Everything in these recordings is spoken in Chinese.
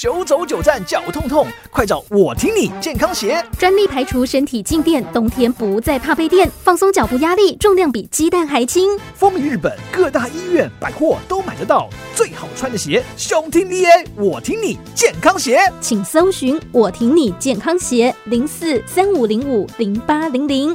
九走九站脚痛痛，快找我听你健康鞋，专利排除身体静电，冬天不再怕被电，放松脚步压力，重量比鸡蛋还轻。风靡日本各大医院、百货都买得到，最好穿的鞋，胸听 VA，我听你健康鞋，请搜寻我听你健康鞋零四三五零五零八零零。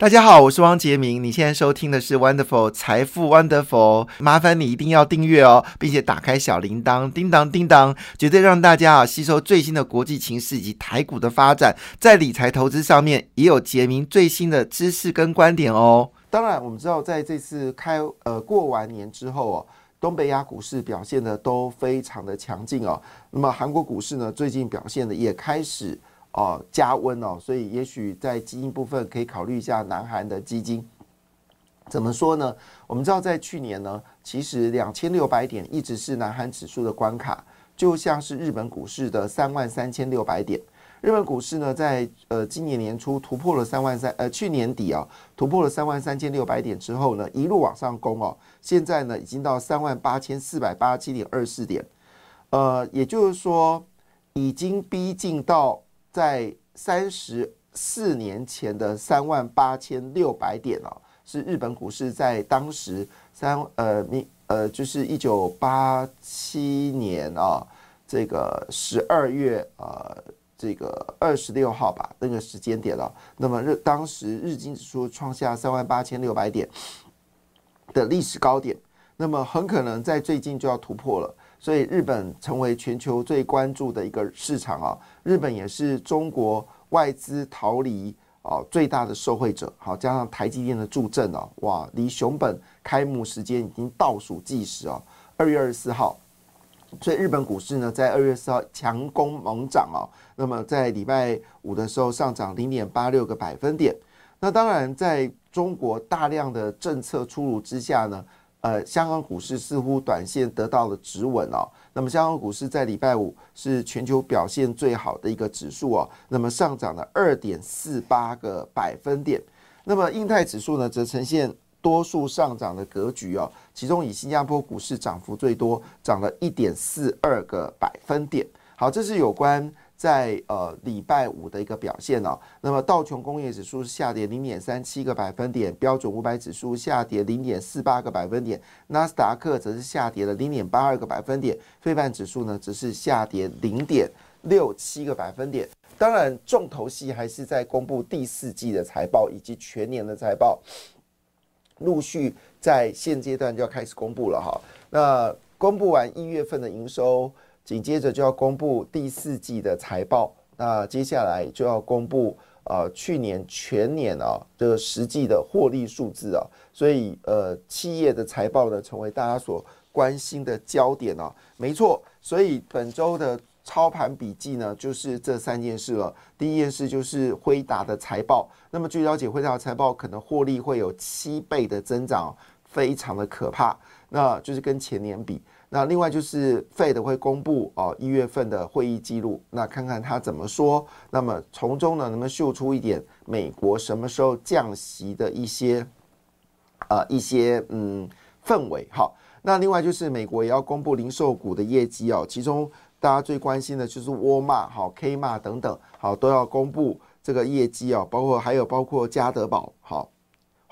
大家好，我是汪杰明。你现在收听的是 Wonderful 财富 Wonderful，麻烦你一定要订阅哦，并且打开小铃铛，叮当叮当，绝对让大家啊吸收最新的国际情势以及台股的发展，在理财投资上面也有杰明最新的知识跟观点哦。当然，我们知道在这次开呃过完年之后哦，东北亚股市表现的都非常的强劲哦。那么韩国股市呢，最近表现的也开始。哦，加温哦，所以也许在基金部分可以考虑一下南韩的基金。怎么说呢？我们知道在去年呢，其实两千六百点一直是南韩指数的关卡，就像是日本股市的三万三千六百点。日本股市呢，在呃今年年初突破了三万三，呃去年底啊突破了三万三千六百点之后呢，一路往上攻哦，现在呢已经到三万八千四百八十七点二四点，呃，也就是说已经逼近到。在三十四年前的三万八千六百点哦，是日本股市在当时三呃你呃就是一九八七年啊，这个十二月呃这个二十六号吧那个时间点了。那么日当时日经指数创下三万八千六百点的历史高点，那么很可能在最近就要突破了。所以日本成为全球最关注的一个市场啊，日本也是中国外资逃离啊最大的受惠者。好，加上台积电的助阵啊，哇，离熊本开幕时间已经倒数计时啊，二月二十四号。所以日本股市呢，在二月四号强攻猛涨啊，那么在礼拜五的时候上涨零点八六个百分点。那当然，在中国大量的政策出炉之下呢。呃，香港股市似乎短线得到了止稳哦。那么，香港股市在礼拜五是全球表现最好的一个指数哦。那么，上涨了二点四八个百分点。那么，印太指数呢，则呈现多数上涨的格局哦。其中，以新加坡股市涨幅最多，涨了一点四二个百分点。好，这是有关。在呃礼拜五的一个表现哦，那么道琼工业指数是下跌零点三七个百分点，标准五百指数下跌零点四八个百分点，纳斯达克则是下跌了零点八二个百分点，费半指数呢则是下跌零点六七个百分点。当然，重头戏还是在公布第四季的财报以及全年的财报，陆续在现阶段就要开始公布了哈。那公布完一月份的营收。紧接着就要公布第四季的财报，那接下来就要公布呃去年全年啊的实际的获利数字啊，所以呃企业的财报呢成为大家所关心的焦点啊，没错，所以本周的操盘笔记呢就是这三件事了。第一件事就是辉达的财报，那么据了解，辉达的财报可能获利会有七倍的增长，非常的可怕，那就是跟前年比。那另外就是 Fed 会公布哦一月份的会议记录，那看看他怎么说，那么从中呢能不能秀出一点美国什么时候降息的一些呃一些嗯氛围好，那另外就是美国也要公布零售股的业绩哦，其中大家最关心的就是沃尔玛好 K 玛等等好都要公布这个业绩哦，包括还有包括家得宝好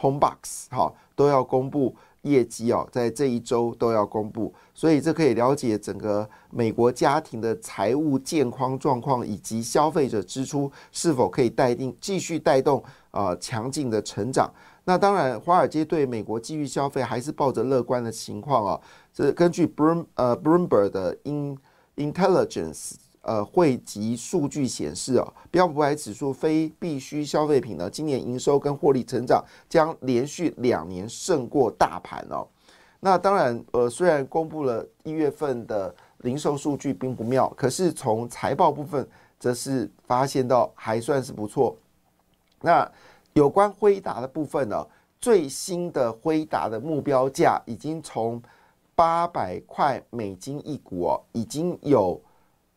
Homebox 好都要公布。业绩哦，在这一周都要公布，所以这可以了解整个美国家庭的财务健康状况，以及消费者支出是否可以带定继续带动啊强劲的成长。那当然，华尔街对美国继续消费还是抱着乐观的情况啊。这根据 Bloom 呃 Bloomberg 的 In Intelligence。呃，汇集数据显示哦，标普百指数非必需消费品呢，今年营收跟获利成长将连续两年胜过大盘哦。那当然，呃，虽然公布了一月份的零售数据并不妙，可是从财报部分则是发现到还算是不错。那有关辉达的部分呢，最新的辉达的目标价已经从八百块美金一股哦，已经有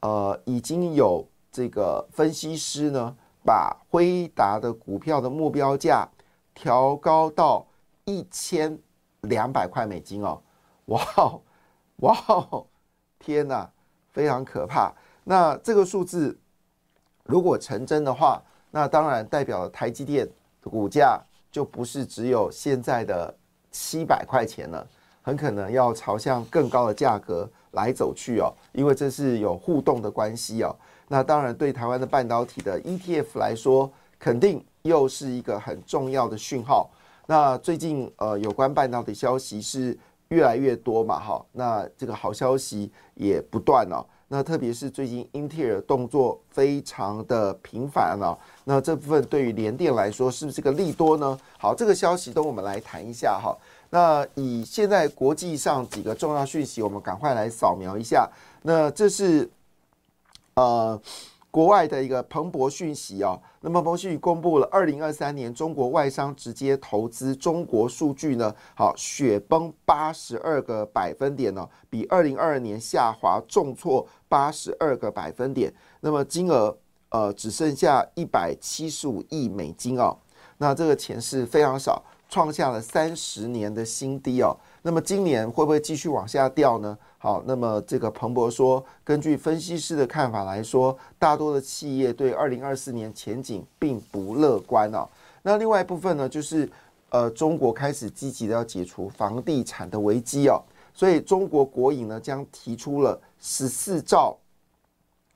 呃已经有这个分析师呢，把辉达的股票的目标价调高到一千两百块美金哦，哇哦哇哦，天哪，非常可怕。那这个数字如果成真的话，那当然代表了台积电的股价就不是只有现在的七百块钱了，很可能要朝向更高的价格来走去哦，因为这是有互动的关系哦。那当然对台湾的半导体的 ETF 来说，肯定又是一个很重要的讯号。那最近呃有关半导体消息是越来越多嘛，哈，那这个好消息也不断哦。那特别是最近英特尔动作非常的频繁了，那这部分对于联电来说是不是个利多呢？好，这个消息等我们来谈一下哈。那以现在国际上几个重要讯息，我们赶快来扫描一下。那这是呃。国外的一个彭博讯息哦，那么彭博讯息公布了二零二三年中国外商直接投资中国数据呢，好雪崩八十二个百分点呢，比二零二二年下滑重挫八十二个百分点，那么金额呃只剩下一百七十五亿美金哦，那这个钱是非常少，创下了三十年的新低哦，那么今年会不会继续往下掉呢？好，那么这个彭博说，根据分析师的看法来说，大多的企业对二零二四年前景并不乐观哦。那另外一部分呢，就是呃，中国开始积极的要解除房地产的危机哦，所以中国国营呢将提出了十四兆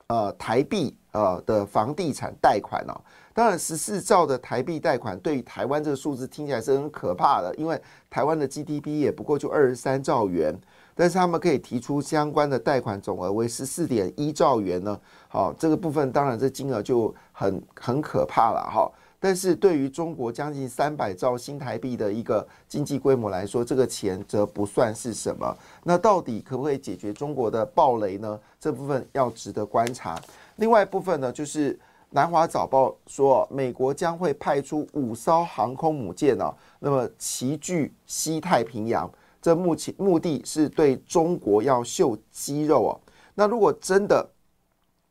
呃台币呃的房地产贷款哦。当然，十四兆的台币贷款对于台湾这个数字听起来是很可怕的，因为台湾的 GDP 也不过就二十三兆元。但是他们可以提出相关的贷款总额为十四点一兆元呢，好，这个部分当然这金额就很很可怕了哈。但是对于中国将近三百兆新台币的一个经济规模来说，这个钱则不算是什么。那到底可不可以解决中国的暴雷呢？这部分要值得观察。另外一部分呢，就是南华早报说，美国将会派出五艘航空母舰呢，那么齐聚西太平洋。这目前目的是对中国要秀肌肉哦。那如果真的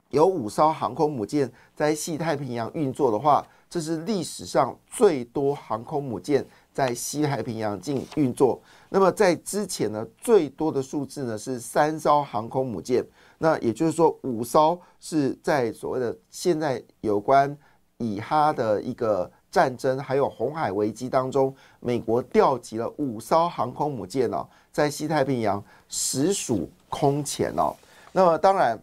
有五艘航空母舰在西太平洋运作的话，这是历史上最多航空母舰在西太平洋进运作。那么在之前呢，最多的数字呢是三艘航空母舰。那也就是说，五艘是在所谓的现在有关以哈的一个。战争还有红海危机当中，美国调集了五艘航空母舰哦，在西太平洋实属空前哦。那么当然，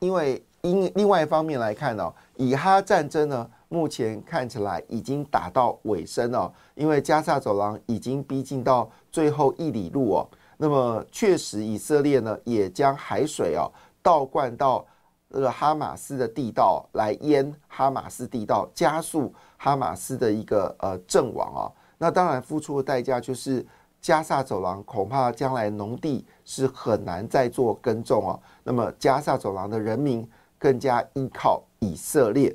因为因另外一方面来看呢，以哈战争呢，目前看起来已经打到尾声了，因为加萨走廊已经逼近到最后一里路哦。那么确实，以色列呢也将海水哦倒灌到。那个哈马斯的地道来淹哈马斯地道，加速哈马斯的一个呃阵亡啊。那当然付出的代价就是加萨走廊恐怕将来农地是很难再做耕种啊。那么加萨走廊的人民更加依靠以色列。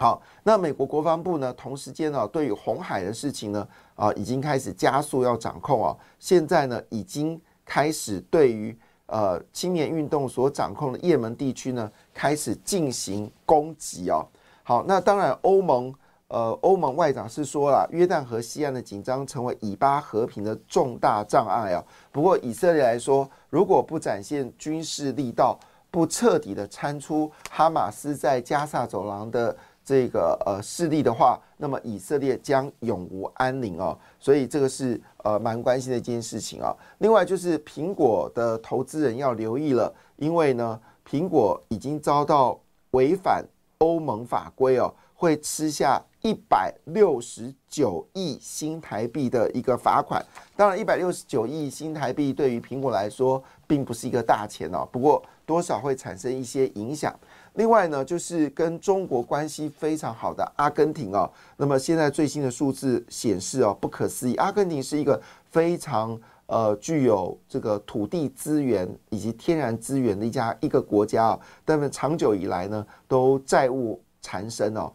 好，那美国国防部呢，同时间呢，对于红海的事情呢，啊，已经开始加速要掌控啊。现在呢，已经开始对于。呃，青年运动所掌控的也门地区呢，开始进行攻击哦。好，那当然，欧盟呃，欧盟外长是说了，约旦河西岸的紧张成为以巴和平的重大障碍啊。不过，以色列来说，如果不展现军事力道，不彻底的铲出哈马斯在加萨走廊的。这个呃势力的话，那么以色列将永无安宁哦，所以这个是呃蛮关心的一件事情啊。另外就是苹果的投资人要留意了，因为呢，苹果已经遭到违反欧盟法规哦，会吃下一百六十九亿新台币的一个罚款。当然，一百六十九亿新台币对于苹果来说并不是一个大钱哦，不过多少会产生一些影响。另外呢，就是跟中国关系非常好的阿根廷哦，那么现在最新的数字显示哦，不可思议，阿根廷是一个非常呃具有这个土地资源以及天然资源的一家一个国家啊，但是长久以来呢都债务缠身哦，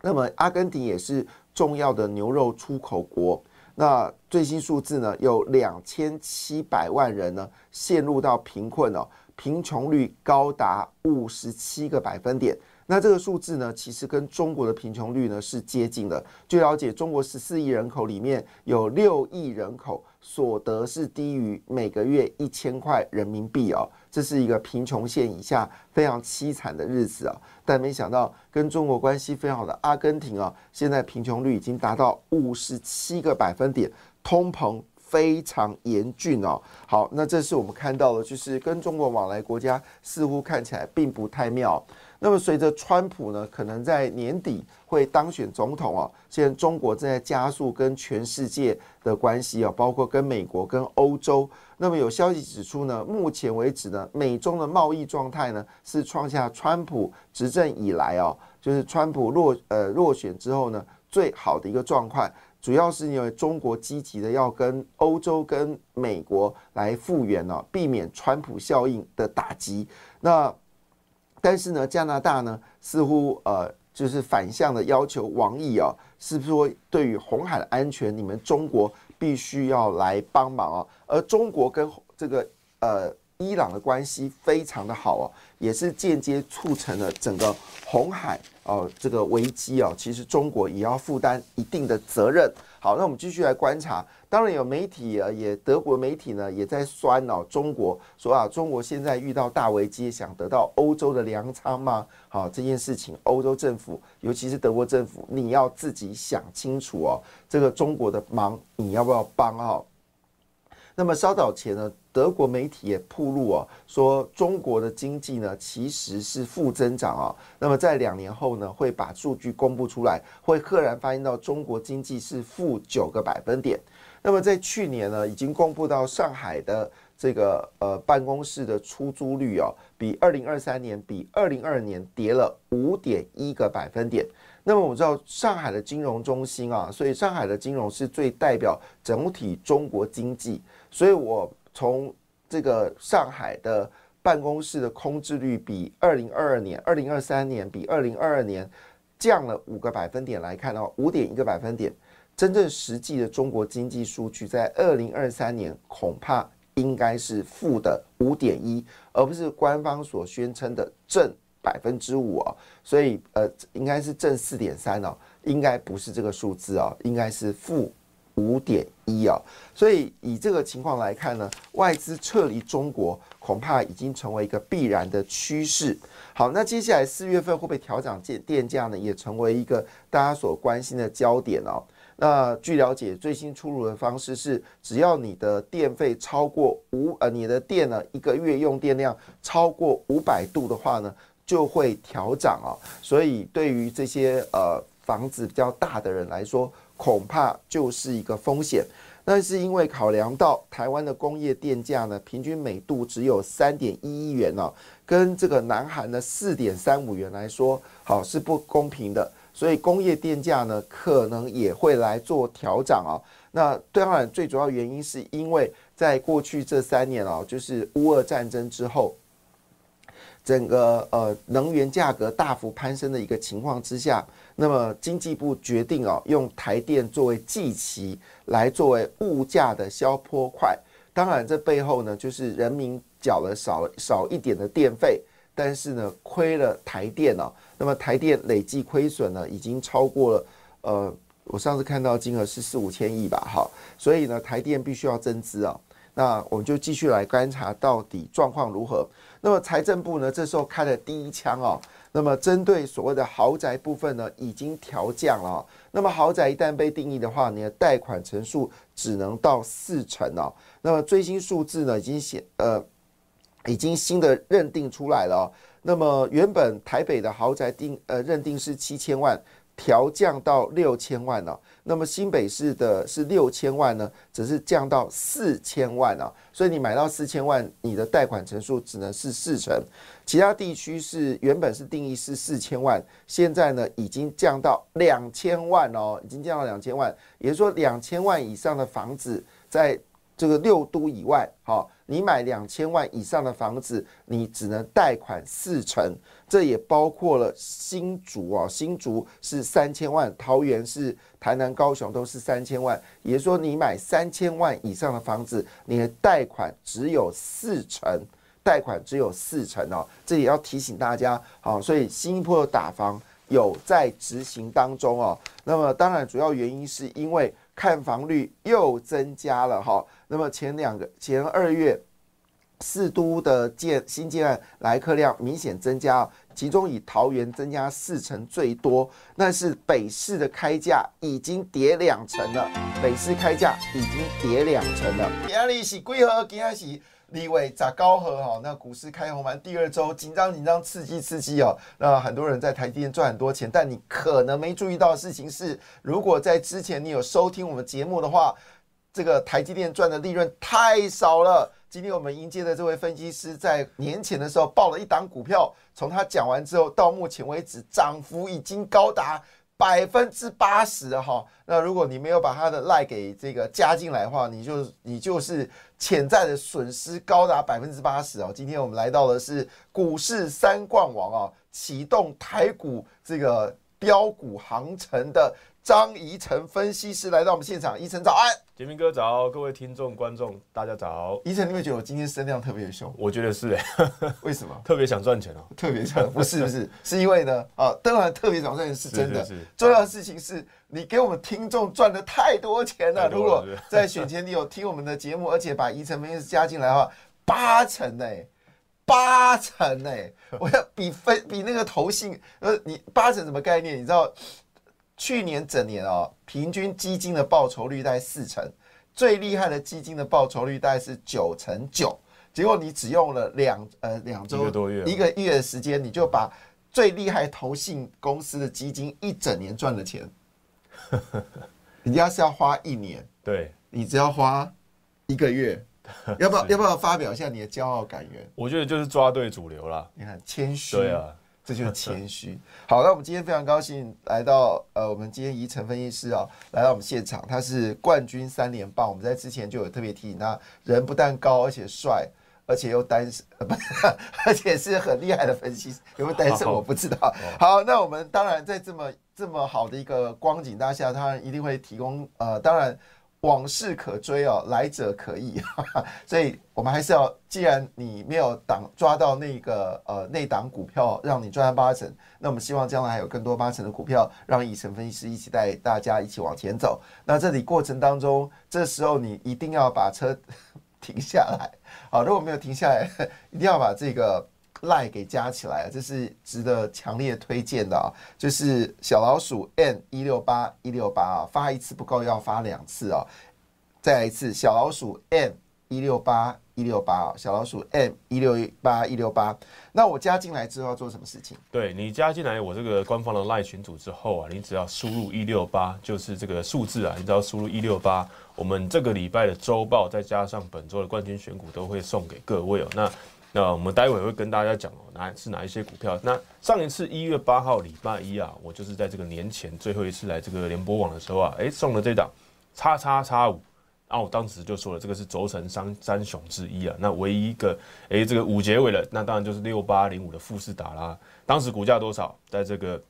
那么阿根廷也是重要的牛肉出口国，那最新数字呢，有两千七百万人呢陷入到贫困哦，贫穷率高达五十七个百分点。那这个数字呢，其实跟中国的贫穷率呢是接近的。据了解，中国十四亿人口里面有六亿人口所得是低于每个月一千块人民币哦，这是一个贫穷线以下非常凄惨的日子啊。但没想到跟中国关系非常好的阿根廷啊，现在贫穷率已经达到五十七个百分点，通膨非常严峻哦。好，那这是我们看到的，就是跟中国往来国家似乎看起来并不太妙。那么随着川普呢，可能在年底会当选总统哦。现在中国正在加速跟全世界的关系啊，包括跟美国、跟欧洲。那么有消息指出呢，目前为止呢，美中的贸易状态呢是创下川普执政以来哦，就是川普落呃落选之后呢最好的一个状况。主要是因为中国积极的要跟欧洲、跟美国来复原哦，避免川普效应的打击。那但是呢，加拿大呢似乎呃就是反向的要求王毅啊，是不是说对于红海的安全，你们中国必须要来帮忙啊？而中国跟这个呃伊朗的关系非常的好哦，也是间接促成了整个红海哦这个危机啊。其实中国也要负担一定的责任。好，那我们继续来观察。当然有媒体啊，也德国媒体呢也在酸哦，中国说啊，中国现在遇到大危机，想得到欧洲的粮仓吗？好，这件事情，欧洲政府，尤其是德国政府，你要自己想清楚哦。这个中国的忙，你要不要帮啊？那么稍早前呢，德国媒体也曝露哦，说中国的经济呢其实是负增长啊。那么在两年后呢，会把数据公布出来，会赫然发现到中国经济是负九个百分点。那么在去年呢，已经公布到上海的这个呃办公室的出租率哦，比二零二三年比二零二二年跌了五点一个百分点。那么我们知道上海的金融中心啊，所以上海的金融是最代表整体中国经济。所以我从这个上海的办公室的空置率比二零二二年、二零二三年比二零二二年降了五个百分点来看的话，五点一个百分点。真正实际的中国经济数据在二零二三年恐怕应该是负的五点一，而不是官方所宣称的正。百分之五哦，所以呃，应该是正四点三哦，应该不是这个数字哦，应该是负五点一啊。所以以这个情况来看呢，外资撤离中国恐怕已经成为一个必然的趋势。好，那接下来四月份会不会调涨电电价呢？也成为一个大家所关心的焦点哦。那据了解，最新出炉的方式是，只要你的电费超过五呃，你的电呢一个月用电量超过五百度的话呢。就会调涨啊，所以对于这些呃房子比较大的人来说，恐怕就是一个风险。那是因为考量到台湾的工业电价呢，平均每度只有三点一一元呢，跟这个南韩的四点三五元来说，好是不公平的。所以工业电价呢，可能也会来做调整啊。那当然最主要原因是因为在过去这三年啊，就是乌俄战争之后。整个呃能源价格大幅攀升的一个情况之下，那么经济部决定哦，用台电作为祭旗来作为物价的消坡块。当然，这背后呢，就是人民缴了少少一点的电费，但是呢，亏了台电哦。那么台电累计亏损呢，已经超过了呃，我上次看到金额是四五千亿吧，哈。所以呢，台电必须要增资啊。那我们就继续来观察到底状况如何。那么财政部呢，这时候开了第一枪哦。那么针对所谓的豪宅部分呢，已经调降了。那么豪宅一旦被定义的话，你的贷款成数只能到四成哦。那么最新数字呢，已经显呃，已经新的认定出来了。那么原本台北的豪宅定呃认定是七千万。调降到六千万了，那么新北市的是六千万呢，只是降到四千万啊，所以你买到四千万，你的贷款成数只能是四成。其他地区是原本是定义是四千万，现在呢已经降到两千万哦，已经降到两千万，也就是说两千万以上的房子在这个六都以外，好，你买两千万以上的房子，你只能贷款四成，这也包括了新竹啊，新竹是三千万，桃园是台南、高雄都是三千万，也就是说你买三千万以上的房子，你的贷款只有四成。贷款只有四成哦，这也要提醒大家好，所以新加坡的打房有在执行当中哦。那么当然主要原因是因为看房率又增加了哈。那么前两个前二月四都的建新建案来客量明显增加，其中以桃园增加四成最多，但是北市的开价已经跌两成了，北市开价已经跌两成了。今日是几号？今日是。立位砸高和哈，那股市开红盘第二周紧张紧张刺激刺激哦，那很多人在台积电赚很多钱，但你可能没注意到的事情是，如果在之前你有收听我们节目的话，这个台积电赚的利润太少了。今天我们迎接的这位分析师在年前的时候报了一档股票，从他讲完之后到目前为止涨幅已经高达。百分之八十哈，那如果你没有把他的赖给这个加进来的话，你就你就是潜在的损失高达百分之八十哦。今天我们来到的是股市三冠王啊，启动台股这个标股航程的。张怡晨分析师来到我们现场，怡晨早安，杰明哥早，各位听众观众大家早。怡晨，你会觉得我今天声量特别凶？我觉得是哎，为什么？特别想赚钱哦，特别想不是不是，是因为呢啊，当然特别想赚钱是真的，重要的事情是你给我们听众赚的太多钱了。如果在选前你有听我们的节目，而且把怡晨分析师加进来的话，八成哎，八成哎，我要比分比那个投信呃，你八成什么概念？你知道？去年整年哦，平均基金的报酬率大概四成，最厉害的基金的报酬率大概是九成九。结果你只用了两呃两周一个多月一个月的时间，你就把最厉害投信公司的基金一整年赚的钱，人家是要花一年，对你只要花一个月，要不要要不要发表一下你的骄傲感言？我觉得就是抓对主流了。你看谦虚，对啊。这就是谦虚。好，那我们今天非常高兴来到呃，我们今天宜晨分析师啊，来到我们现场，他是冠军三连霸。我们在之前就有特别提醒他，人不但高，而且帅，而且又单身，不，而且是很厉害的分析师。有没有单身我不知道。好，那我们当然在这么这么好的一个光景大下，当然一定会提供呃，当然。往事可追哦，来者可易，所以我们还是要，既然你没有挡抓到那个呃那档股票，让你赚八成，那我们希望将来还有更多八成的股票，让以成分析师一起带大家一起往前走。那这里过程当中，这时候你一定要把车 停下来，好，如果没有停下来，一定要把这个。赖给加起来，这是值得强烈推荐的啊！就是小老鼠 n 一六八一六八啊，发一次不够，要发两次啊！再来一次，小老鼠 m 一六八一六八啊，小老鼠 m 一六八一六八。那我加进来之后要做什么事情？对你加进来我这个官方的赖群组之后啊，你只要输入一六八，就是这个数字啊，你只要输入一六八，我们这个礼拜的周报再加上本周的冠军选股都会送给各位哦。那那我们待会会跟大家讲哦，哪是哪一些股票？那上一次一月八号礼拜一啊，我就是在这个年前最后一次来这个联播网的时候啊，哎送了这档叉叉叉五，然后我当时就说了，这个是轴承三三雄之一啊。那唯一一个哎这个五结尾了，那当然就是六八零五的富士达啦。当时股价多少？在这个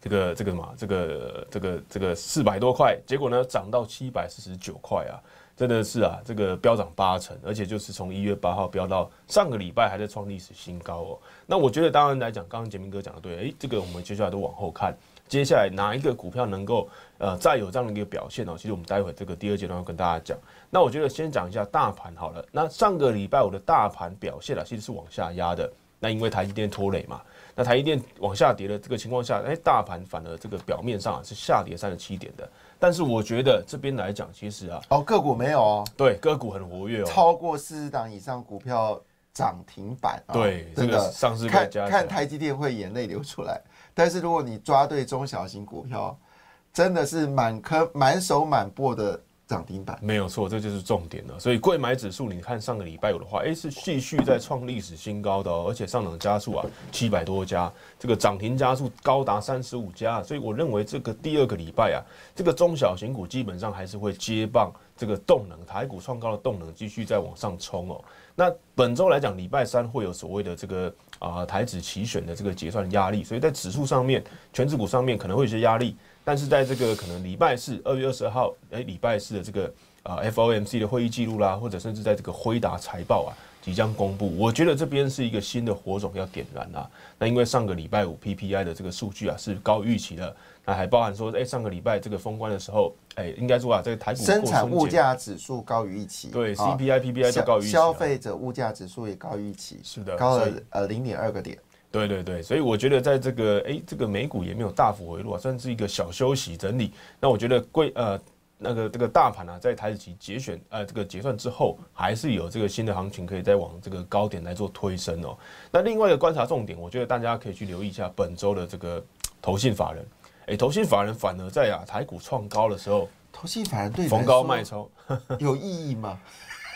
这个这个什么？这个这个这个四百多块，结果呢涨到七百四十九块啊。真的是啊，这个飙涨八成，而且就是从一月八号飙到上个礼拜还在创历史新高哦。那我觉得当然来讲，刚刚杰明哥讲的对，诶，这个我们接下来都往后看，接下来哪一个股票能够呃再有这样的一个表现哦？其实我们待会这个第二阶段要跟大家讲。那我觉得先讲一下大盘好了。那上个礼拜我的大盘表现啊，其实是往下压的。那因为台积电拖累嘛，那台积电往下跌的这个情况下，哎，大盘反而这个表面上是下跌三十七点的。但是我觉得这边来讲，其实啊，哦，个股没有哦，对，个股很活跃哦，超过四十档以上股票涨停板，对，真的。上市看看台积电会眼泪流出来。但是如果你抓对中小型股票，真的是满坑满手满钵的涨停板。没有错，这就是重点了。所以贵买指数，你看上个礼拜有的话，哎，是继续在创历史新高的哦，而且上涨加速啊，七百多家，这个涨停加速高达三十五家。所以我认为这个第二个礼拜啊，这个中小型股基本上还是会接棒这个动能，台股创高的动能继续在往上冲哦。那本周来讲，礼拜三会有所谓的这个啊台指期选的这个结算压力，所以在指数上面、全指股上面可能会有些压力。但是在这个可能礼拜四二月二十号，哎，礼拜四的这个啊 FOMC 的会议记录啦，或者甚至在这个辉达财报啊即将公布，我觉得这边是一个新的火种要点燃啊。那因为上个礼拜五 PPI 的这个数据啊是高预期的，那还包含说，哎，上个礼拜这个封关的时候，哎，应该说啊，这个台股生产物价指数高于预期，对 CPI、PPI 都高于预期，消费者物价指数也高于预期，是的，高了呃零点二个点。对对对，所以我觉得在这个哎，这个美股也没有大幅回落，算是一个小休息整理。那我觉得贵呃那个这个大盘啊，在台子期节选呃这个结算之后，还是有这个新的行情可以再往这个高点来做推升哦。那另外一个观察重点，我觉得大家可以去留意一下本周的这个投信法人。哎，投信法人反而在啊台股创高的时候，投信法人对逢高卖超 有意义吗？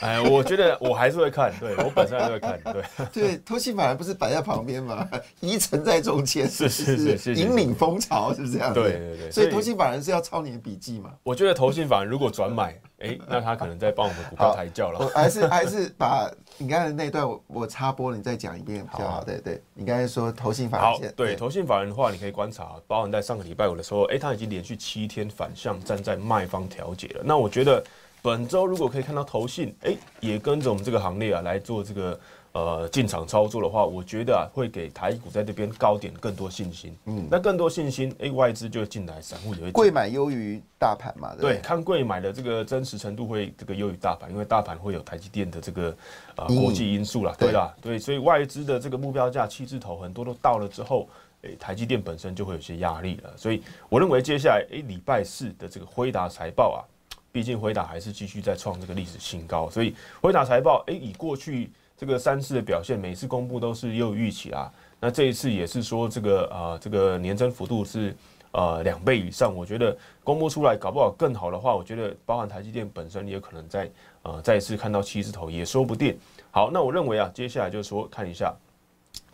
哎，我觉得我还是会看，对我本身还是会看，对 对，偷信反而不是摆在旁边嘛，遗存在中间，是是是，引领风潮，是不是这样？对对对，所以投信法人是要抄你的笔记嘛？我觉得投信法人如果转买，哎，那他可能在帮我们股票抬轿了。还是 还是把你刚才那段我我插播，你再讲一遍比较好。对对，你刚才说投信法人，对投信法人的话，你可以观察，包含在上个礼拜五的时候，哎，他已经连续七天反向站在卖方调解了。那我觉得。本周如果可以看到投信，哎，也跟着我们这个行列啊来做这个呃进场操作的话，我觉得啊会给台股在这边高点更多信心。嗯，那更多信心，哎，外资就进来，散户也会贵买优于大盘嘛？对，看贵买的这个真实程度会这个优于大盘，因为大盘会有台积电的这个啊国际因素啦，对啦，对，所以外资的这个目标价七字头很多都到了之后，哎，台积电本身就会有些压力了。所以我认为接下来哎礼拜四的这个辉达财报啊。毕竟辉达还是继续在创这个历史新高，所以辉达财报，哎，以过去这个三次的表现，每次公布都是又预期啦。那这一次也是说这个啊，这个年增幅度是呃两倍以上。我觉得公布出来搞不好更好的话，我觉得包含台积电本身也可能在呃再次看到七字头也说不定。好，那我认为啊，接下来就是说看一下，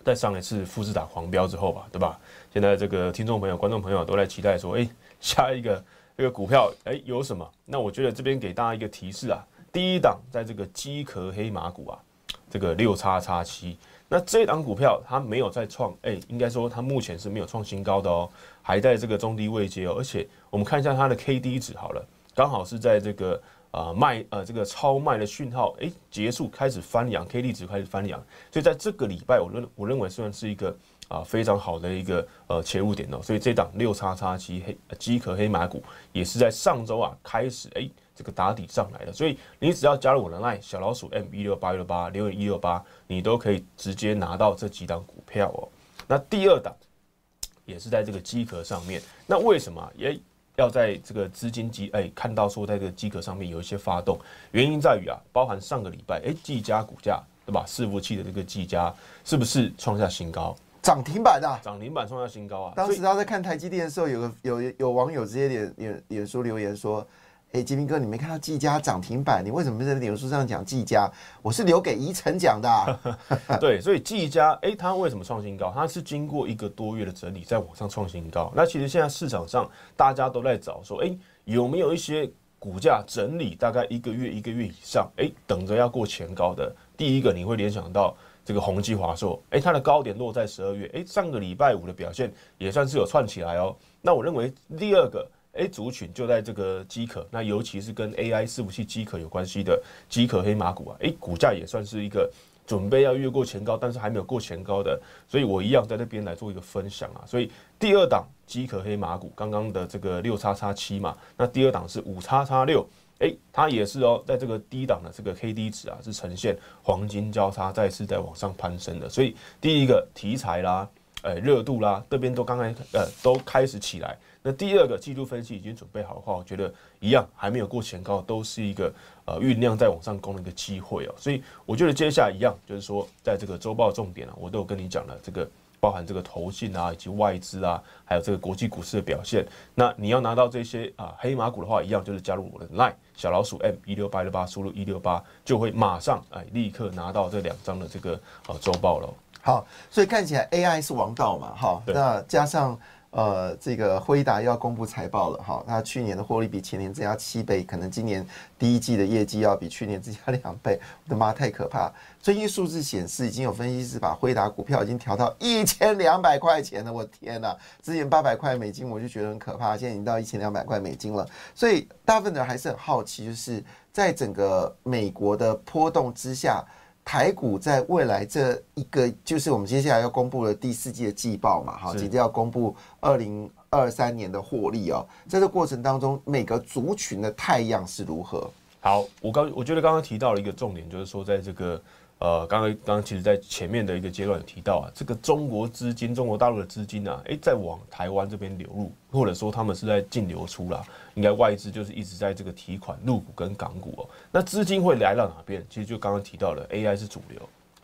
在上一次富士达狂飙之后吧，对吧？现在这个听众朋友、观众朋友都在期待说，哎，下一个。这个股票哎有什么？那我觉得这边给大家一个提示啊，第一档在这个机壳黑马股啊，这个六叉叉七，那这档股票它没有再创哎，应该说它目前是没有创新高的哦，还在这个中低位阶哦，而且我们看一下它的 K D 值好了，刚好是在这个啊卖呃这个超卖的讯号哎结束开始翻阳，K D 值开始翻阳，所以在这个礼拜我认我认为算是一个。啊，非常好的一个呃切入点哦，所以这档六叉叉七黑机壳黑马股也是在上周啊开始哎这个打底上来的，所以你只要加入我的 line 小老鼠 M 一六八六八留言一六八，你都可以直接拿到这几档股票哦。那第二档也是在这个机壳上面，那为什么也要在这个资金机哎看到说在这个机壳上面有一些发动？原因在于啊，包含上个礼拜哎技嘉股价对吧？伺服器的这个技嘉是不是创下新高？涨停板的，涨停板创下新高啊！当时他在看台积电的时候，有个有有网友直接脸脸脸书留言说：“哎，吉明哥，你没看到技嘉涨停板？你为什么在脸书上讲技嘉？我是留给宜晨讲的。”对，所以技嘉，哎，它为什么创新高？它是经过一个多月的整理，在往上创新高。那其实现在市场上大家都在找说，哎，有没有一些股价整理大概一个月、一个月以上，哎，等着要过前高的？第一个你会联想到。这个宏基华硕，哎，它的高点落在十二月，哎，上个礼拜五的表现也算是有串起来哦。那我认为第二个，A，族群就在这个机壳，那尤其是跟 AI 伺服器机壳有关系的机壳黑马股啊，哎，股价也算是一个准备要越过前高，但是还没有过前高的，所以我一样在这边来做一个分享啊。所以第二档机壳黑马股，刚刚的这个六叉叉七嘛，那第二档是五叉叉六。哎，它也是哦，在这个低档的这个 K D 值啊，是呈现黄金交叉，再次在往上攀升的。所以第一个题材啦，呃，热度啦，这边都刚刚呃都开始起来。那第二个季度分析已经准备好的话，我觉得一样还没有过前高，都是一个呃酝酿在往上攻的一个机会哦。所以我觉得接下来一样，就是说在这个周报重点啊，我都有跟你讲了这个。包含这个投信啊，以及外资啊，还有这个国际股市的表现。那你要拿到这些啊黑马股的话，一样就是加入我的 Line 小老鼠 M 一六八六八，输入一六八就会马上哎立刻拿到这两张的这个啊周报了。好，所以看起来 AI 是王道嘛，哈，那加上。呃，这个辉达要公布财报了哈，它去年的获利比前年增加七倍，可能今年第一季的业绩要比去年增加两倍。我的妈，太可怕！最新数字显示，已经有分析师把辉达股票已经调到一千两百块钱了。我天哪，之前八百块美金我就觉得很可怕，现在已经到一千两百块美金了。所以大部分的人还是很好奇，就是在整个美国的波动之下。台股在未来这一个，就是我们接下来要公布的第四季的季报嘛，哈，即将要公布二零二三年的获利哦。在这过程当中，每个族群的太阳是如何？好，我刚我觉得刚刚提到了一个重点，就是说在这个。呃，刚刚刚刚其实，在前面的一个阶段有提到啊，这个中国资金、中国大陆的资金啊，哎，在往台湾这边流入，或者说他们是在净流出啦，应该外资就是一直在这个提款入股跟港股哦。那资金会来到哪边？其实就刚刚提到了 AI 是主流，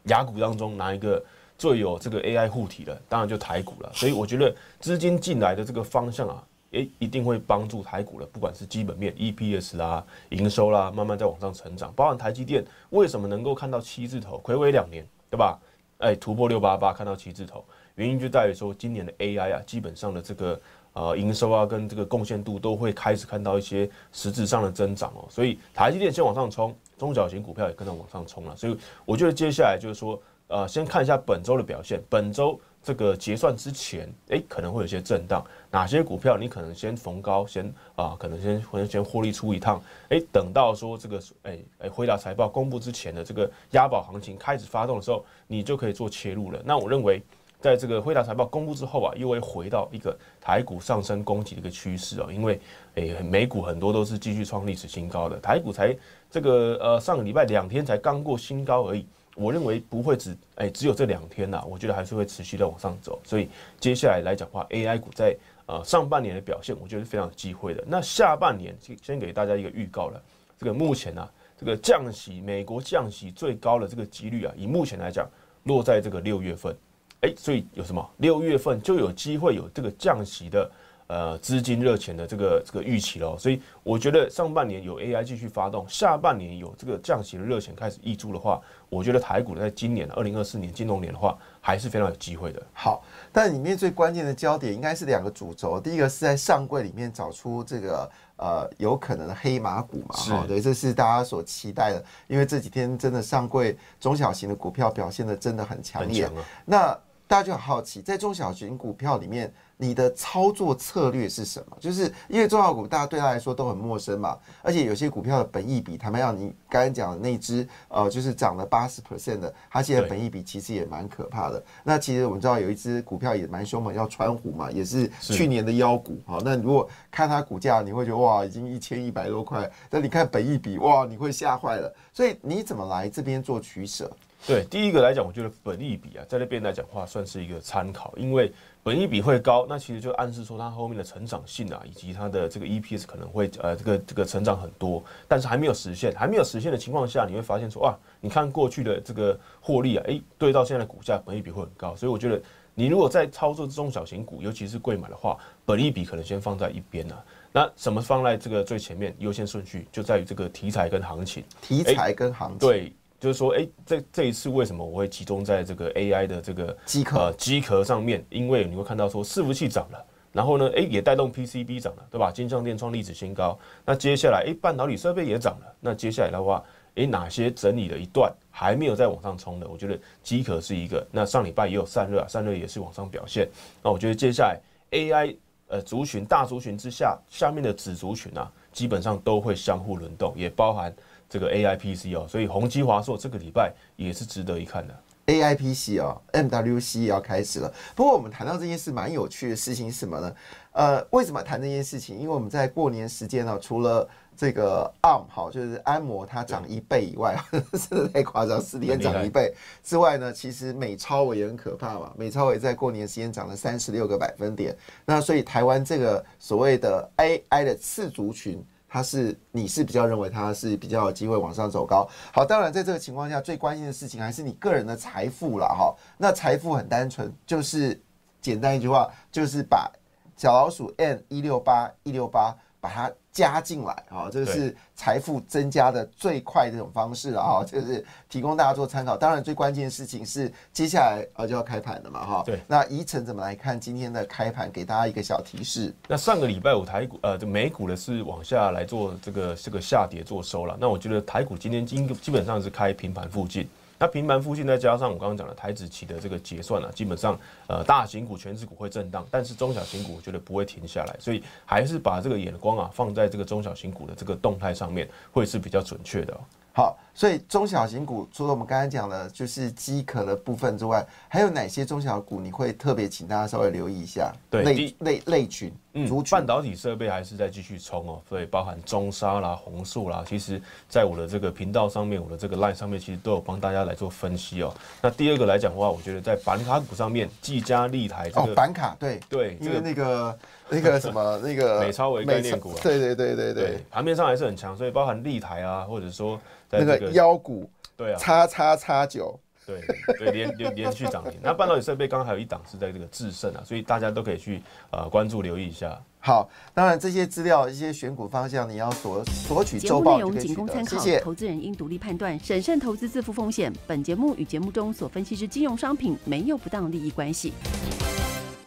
雅股当中哪一个最有这个 AI 护体的？当然就台股了。所以我觉得资金进来的这个方向啊。诶，一定会帮助台股了，不管是基本面、EPS 啦、营收啦，慢慢在往上成长。包含台积电为什么能够看到七字头，暌违两年，对吧？诶，突破六八八，看到七字头，原因就在于说，今年的 AI 啊，基本上的这个呃营收啊，跟这个贡献度都会开始看到一些实质上的增长哦。所以台积电先往上冲，中小型股票也跟着往上冲了。所以我觉得接下来就是说，呃，先看一下本周的表现，本周。这个结算之前，哎，可能会有些震荡。哪些股票你可能先逢高，先啊，可能先可能先获利出一趟。哎，等到说这个哎哎辉达财报公布之前的这个押宝行情开始发动的时候，你就可以做切入了。那我认为，在这个辉达财报公布之后啊，又会回到一个台股上升攻击的一个趋势哦。因为哎美股很多都是继续创历史新高的，台股才这个呃上个礼拜两天才刚过新高而已。我认为不会只哎只有这两天呐，我觉得还是会持续的往上走。所以接下来来讲话，AI 股在呃上半年的表现，我觉得是非常有机会的。那下半年先给大家一个预告了，这个目前呢，这个降息，美国降息最高的这个几率啊，以目前来讲，落在这个六月份。哎，所以有什么？六月份就有机会有这个降息的。呃，资金热钱的这个这个预期喽，所以我觉得上半年有 AI 继续发动，下半年有这个降息的热钱开始溢出的话，我觉得台股在今年二零二四年金融年的话，还是非常有机会的。好，但里面最关键的焦点应该是两个主轴，第一个是在上柜里面找出这个呃有可能的黑马股嘛，哈，对，这是大家所期待的，因为这几天真的上柜中小型的股票表现的真的很强烈，那大家就很好奇，在中小型股票里面。你的操作策略是什么？就是因为中小股大家对他来说都很陌生嘛，而且有些股票的本益比，坦白讲，你刚才讲的那只呃，就是涨了八十 percent 的，它现在本益比其实也蛮可怕的。那其实我们知道有一只股票也蛮凶猛，叫川虎嘛，也是去年的妖股。好，那如果看它股价，你会觉得哇，已经一千一百多块，但你看本益比，哇，你会吓坏了。所以你怎么来这边做取舍？对，第一个来讲，我觉得本益比啊，在那边来讲话算是一个参考，因为本益比会高，那其实就暗示说它后面的成长性啊，以及它的这个 EPS 可能会呃这个这个成长很多，但是还没有实现，还没有实现的情况下，你会发现说哇，你看过去的这个获利啊，诶，对到现在的股价，本益比会很高，所以我觉得你如果在操作中小型股，尤其是贵买的话，本益比可能先放在一边呢。那什么放在这个最前面优先顺序，就在于这个题材跟行情，题材跟行情对。就是说，哎，这这一次为什么我会集中在这个 AI 的这个机壳呃机壳上面？因为你会看到说伺服器涨了，然后呢，哎，也带动 PCB 涨了，对吧？金相电创历史新高。那接下来，哎，半导体设备也涨了。那接下来的话，哎，哪些整理了一段还没有再往上冲的？我觉得机壳是一个。那上礼拜也有散热，散热也是往上表现。那我觉得接下来 AI 呃族群大族群之下，下面的子族群啊，基本上都会相互轮动，也包含。这个 A I P C 哦，所以宏基华硕这个礼拜也是值得一看的。A I P C 哦，M W C 也要开始了。不过我们谈到这件事，蛮有趣的事情是什么呢？呃，为什么谈这件事情？因为我们在过年时间呢，除了这个 ARM 好，就是安摩它涨一倍以外，真的太夸张，四天涨一倍之外呢，其实美超也很可怕嘛。美超也在过年时间涨了三十六个百分点。那所以台湾这个所谓的 A I 的次族群。它是你是比较认为它是比较有机会往上走高。好，当然在这个情况下，最关心的事情还是你个人的财富了哈。那财富很单纯，就是简单一句话，就是把小老鼠 N 一六八一六八把它加进来啊，这个是财富增加的最快的一种方式了哈，就是提供大家做参考。当然，最关键的事情是接下来呃就要开盘了嘛哈。对那宜晨怎么来看今天的开盘？给大家一个小提示。那上个礼拜五台股呃，这美股呢是往下来做这个这个下跌做收了。那我觉得台股今天基基本上是开平盘附近。那平盘附近再加上我刚刚讲的台子期的这个结算啊，基本上呃大型股、全指股会震荡，但是中小型股我觉得不会停下来，所以还是把这个眼光啊放在这个中小型股的这个动态上面，会是比较准确的、好，所以中小型股除了我们刚才讲的，就是饥渴的部分之外，还有哪些中小股你会特别请大家稍微留意一下？对类类类群、族嗯，群半导体设备还是在继续冲哦，所以包含中沙啦、红树啦，其实在我的这个频道上面，我的这个 line 上面，其实都有帮大家来做分析哦。那第二个来讲的话，我觉得在板卡股上面，技嘉、立台这哦，个、板卡对对这个因为那个那个什么 那个美超为概念股啊对对对对对对，盘面上还是很强，所以包含立台啊，或者说在那个腰股对啊，叉叉叉九，对对连连连续涨停。那半导体设备刚刚还有一档是在这个智胜啊，所以大家都可以去呃关注留意一下。好，当然这些资料、一些选股方向，你要索索取节目内容周报就可以。仅供参考，谢谢。投资人应独立判断，审慎投资，自负风险。本节目与节目中所分析之金融商品没有不当利益关系。